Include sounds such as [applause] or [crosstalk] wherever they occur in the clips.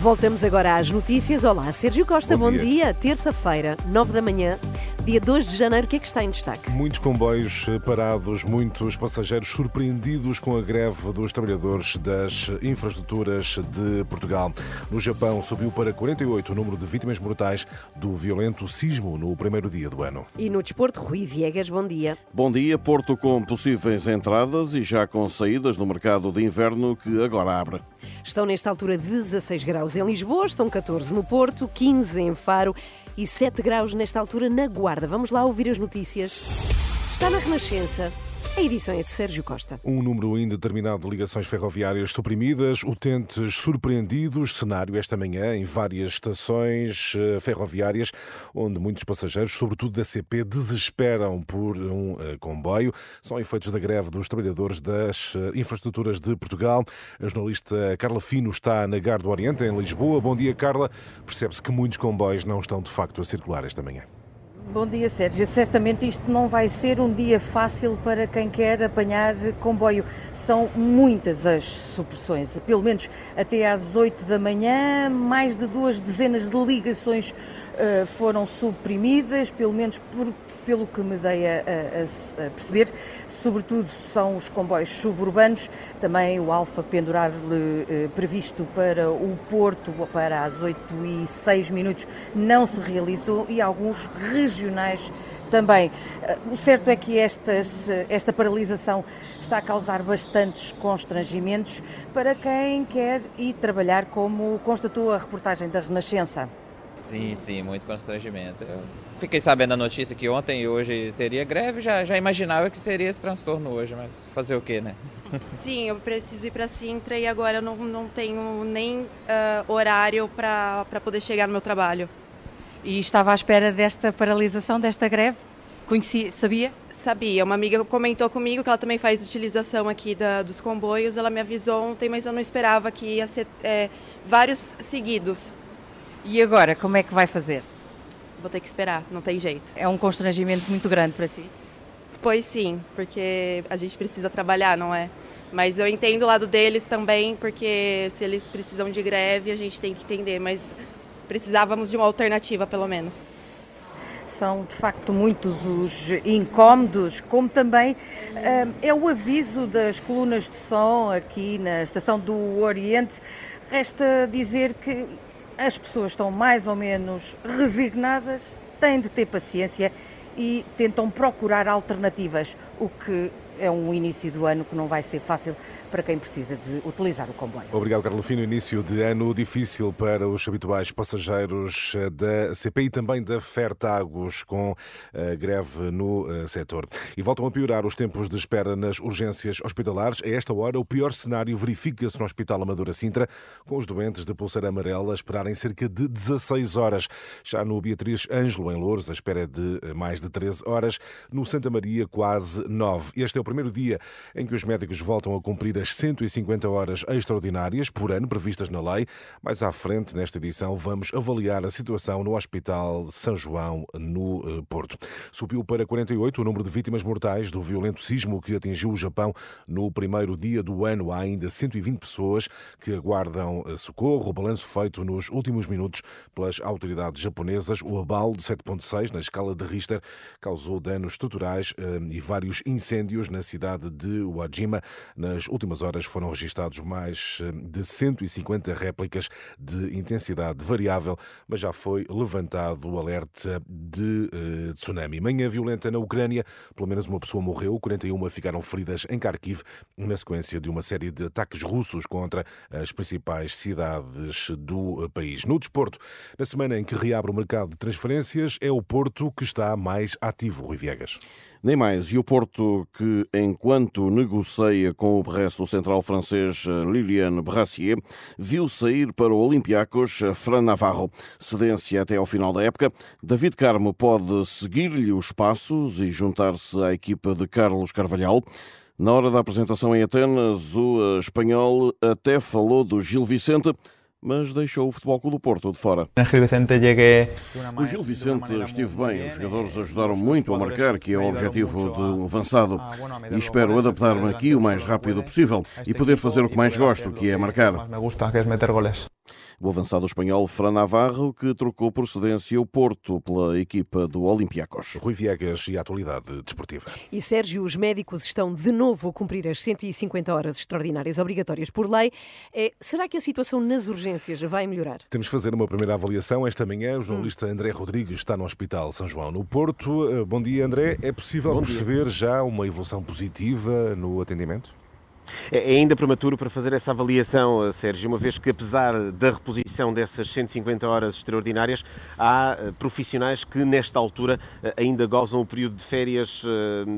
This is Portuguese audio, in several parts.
Voltamos agora às notícias. Olá, Sérgio Costa, bom, Bom dia. dia. Terça-feira, 9 da manhã, dia 2 de janeiro, o que é que está em destaque? Muitos comboios parados, muitos passageiros surpreendidos com a greve dos trabalhadores das infraestruturas de Portugal. No Japão, subiu para 48 o número de vítimas mortais do violento sismo no primeiro dia do ano. E no desporto, Rui Viegas, bom dia. Bom dia, Porto com possíveis entradas e já com saídas no mercado de inverno que agora abre. Estão nesta altura 16 graus em Lisboa, estão 14 no Porto, 15 em Faro e 7 graus nesta altura na Guarda. Vamos lá ouvir as notícias. Está na Renascença. A edição é de Sérgio Costa. Um número indeterminado de ligações ferroviárias suprimidas, utentes surpreendidos, cenário esta manhã em várias estações eh, ferroviárias, onde muitos passageiros, sobretudo da CP, desesperam por um eh, comboio. São efeitos da greve dos trabalhadores das eh, infraestruturas de Portugal. A jornalista Carla Fino está na Gar do Oriente, em Lisboa. Bom dia, Carla. Percebe-se que muitos comboios não estão de facto a circular esta manhã. Bom dia, Sérgio. Certamente isto não vai ser um dia fácil para quem quer apanhar comboio. São muitas as supressões, pelo menos até às 8 da manhã, mais de duas dezenas de ligações uh, foram suprimidas, pelo menos por, pelo que me dei a, a, a, perceber. Sobretudo são os comboios suburbanos, também o Alfa pendurar uh, previsto para o Porto para as 8 e 6 minutos não se realizou e alguns regionais também. O certo é que estas, esta paralisação está a causar bastantes constrangimentos para quem quer ir trabalhar, como constatou a reportagem da Renascença. Sim, sim, muito constrangimento. Eu fiquei sabendo a notícia que ontem e hoje teria greve, já, já imaginava que seria esse transtorno hoje, mas fazer o quê, né? [laughs] Sim, eu preciso ir para Sintra e agora eu não, não tenho nem uh, horário para poder chegar no meu trabalho. E estava à espera desta paralisação, desta greve? Conhecia, sabia? Sabia. Uma amiga comentou comigo que ela também faz utilização aqui da, dos comboios. Ela me avisou ontem, mas eu não esperava que ia ser é, vários seguidos. E agora, como é que vai fazer? Vou ter que esperar, não tem jeito. É um constrangimento muito grande para si? Pois sim, porque a gente precisa trabalhar, não é? Mas eu entendo o lado deles também, porque se eles precisam de greve, a gente tem que entender, mas precisávamos de uma alternativa, pelo menos. São de facto muitos os incómodos, como também uh, é o aviso das colunas de som aqui na estação do Oriente. Resta dizer que as pessoas estão mais ou menos resignadas, têm de ter paciência e tentam procurar alternativas, o que é um início do ano que não vai ser fácil para quem precisa de utilizar o comboio. Obrigado, Carlos Fino. Início de ano difícil para os habituais passageiros da CPI também da Fertagos, com a greve no eh, setor. E voltam a piorar os tempos de espera nas urgências hospitalares. A esta hora, o pior cenário verifica-se no Hospital Amadora Sintra, com os doentes de pulseira amarela a esperarem cerca de 16 horas. Já no Beatriz Ângelo, em Louros, a espera é de mais de 13 horas. No Santa Maria, quase 9. Este é o primeiro dia em que os médicos voltam a cumprir as 150 horas extraordinárias por ano previstas na lei. Mais à frente, nesta edição, vamos avaliar a situação no Hospital São João, no eh, Porto. Subiu para 48 o número de vítimas mortais do violento sismo que atingiu o Japão no primeiro dia do ano. Há ainda 120 pessoas que aguardam eh, socorro. O balanço feito nos últimos minutos pelas autoridades japonesas. O abalo de 7,6 na escala de Richter causou danos estruturais eh, e vários incêndios na cidade de Wajima. Nas últimas horas foram registados mais eh, de 150 réplicas de intensidade variável, mas já foi levantado o alerta de uh, tsunami. Manhã violenta na Ucrânia, pelo menos uma pessoa morreu, 41 ficaram feridas em Kharkiv, na sequência de uma série de ataques russos contra as principais cidades do país. No desporto, na semana em que reabre o mercado de transferências, é o Porto que está mais ativo, Rui Viegas. Nem mais. E o Porto, que enquanto negocia com o resto central francês Liliane Brassier, viu sair para o Olympiacos Fran Navarro. Cedência até ao final da época. David Carmo pode seguir-lhe os passos e juntar-se à equipa de Carlos Carvalhal. Na hora da apresentação em Atenas, o espanhol até falou do Gil Vicente mas deixou o Futebol Clube do Porto de fora. O Gil Vicente esteve bem, os jogadores ajudaram muito a marcar, que é o objetivo do avançado, e espero adaptar-me aqui o mais rápido possível e poder fazer o que mais gosto, que é marcar. O avançado espanhol Fran Navarro, que trocou procedência o Porto pela equipa do Olympiacos. Rui Viegas e a atualidade desportiva. E Sérgio, os médicos estão de novo a cumprir as 150 horas extraordinárias obrigatórias por lei. É, será que a situação nas urgências vai melhorar? Temos que fazer uma primeira avaliação. Esta manhã, o jornalista hum. André Rodrigues está no Hospital São João, no Porto. Eh, bom dia, André. É possível Bom perceber dia. já uma evolução positiva no atendimento? É, é ainda prematuro para fazer essa avaliação, eh, Sérgio, uma vez que, apesar da reposição dessas 150 horas extraordinárias, há eh, profissionais que, nesta altura, eh, ainda gozam o período de férias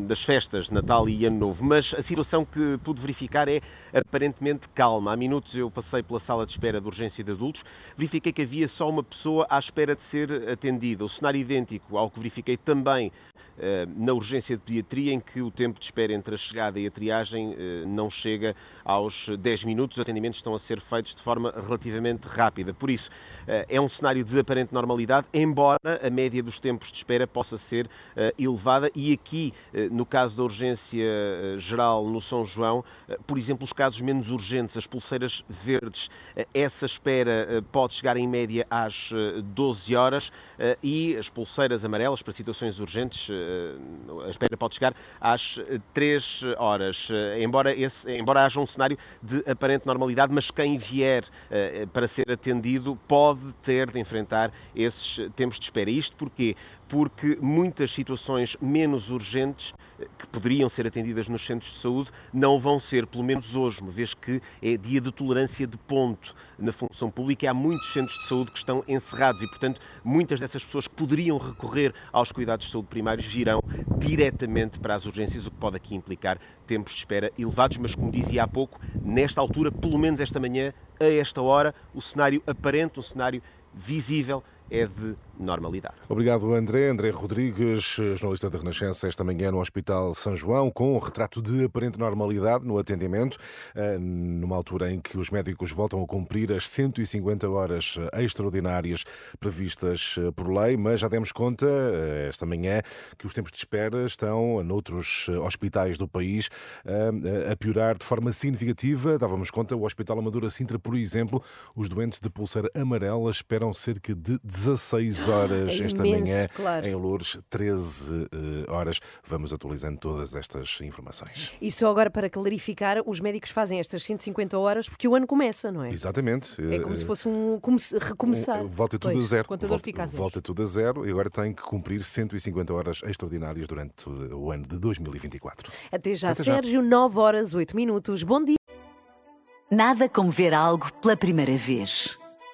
das festas, Natal e Ano Novo. Mas a situação que pude verificar é aparentemente calma. Há minutos eu passei pela sala de espera de urgência de adultos, verifiquei que havia só uma pessoa à espera de ser atendida. O cenário idêntico ao que verifiquei também na urgência de pediatria, em que o tempo de espera entre a chegada e a triagem não chega aos 10 minutos. Os atendimentos estão a ser feitos de forma relativamente rápida. Por isso, eh, é um cenário de aparente normalidade, embora a média dos tempos de espera possa ser eh, elevada. E aqui, eh, no caso da urgência geral no São João, por exemplo, os casos menos urgentes, as pulseiras verdes, essa espera pode chegar em média às 12 horas e as pulseiras amarelas para situações urgentes, a espera pode chegar às 3 horas. Embora esse embora haja um cenário de aparente normalidade, mas quem vier para ser atendido pode ter de enfrentar esses tempos de espera. Isto porquê? Porque muitas situações menos urgentes eh, que poderiam ser atendidas nos centros de saúde não vão ser, pelo menos hoje, uma vez que é dia de tolerância de ponto na função pública há muitos centros de saúde que estão encerrados e, portanto, muitas dessas pessoas que poderiam recorrer aos cuidados de saúde primários virão diretamente para as urgências, o que pode aqui implicar tempos de espera elevados, mas como dizia há pouco, nesta altura, pelo menos esta manhã, a esta hora, o cenário aparente, um cenário visível, é de normalidade. Obrigado, André. André Rodrigues, jornalista da Renascença, esta manhã no Hospital São João, com um retrato de aparente normalidade no atendimento, eh, numa altura em que os médicos voltam a cumprir as 150 horas extraordinárias previstas eh, por lei, mas já demos conta eh, esta manhã que os tempos de espera estão noutros hospitais do país a piorar de forma significativa. Dávamos conta, o Hospital Amadora Sintra, por exemplo, os doentes de pulseira amarela esperam cerca de 16 horas é esta imenso, manhã. Claro. Em Lourdes, 13 eh, horas. Vamos atualizando todas estas informações. E só agora para clarificar, os médicos fazem estas 150 horas porque o ano começa, não é? Exatamente. É como se fosse um recomeçar. volta tudo pois, a zero. Contador volta, fica a volta tudo a zero e agora tem que cumprir 150 horas extraordinárias durante o ano de 2024. Até já, Até já. Sérgio, 9 horas, 8 minutos. Bom dia. Nada como ver algo pela primeira vez.